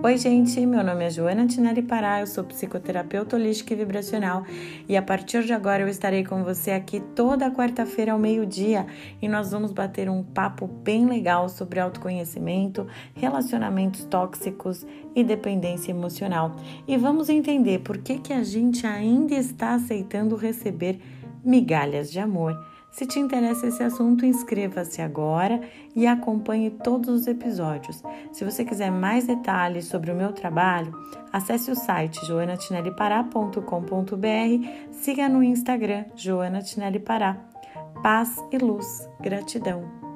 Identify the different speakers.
Speaker 1: Oi, gente, meu nome é Joana Tinelli Pará, eu sou psicoterapeuta holística e vibracional e a partir de agora eu estarei com você aqui toda quarta-feira ao meio-dia e nós vamos bater um papo bem legal sobre autoconhecimento, relacionamentos tóxicos e dependência emocional. E vamos entender por que, que a gente ainda está aceitando receber migalhas de amor. Se te interessa esse assunto, inscreva-se agora e acompanhe todos os episódios. Se você quiser mais detalhes sobre o meu trabalho, acesse o site joanatinellipará.com.br, siga no Instagram Joana Tinelli Pará. Paz e luz. Gratidão.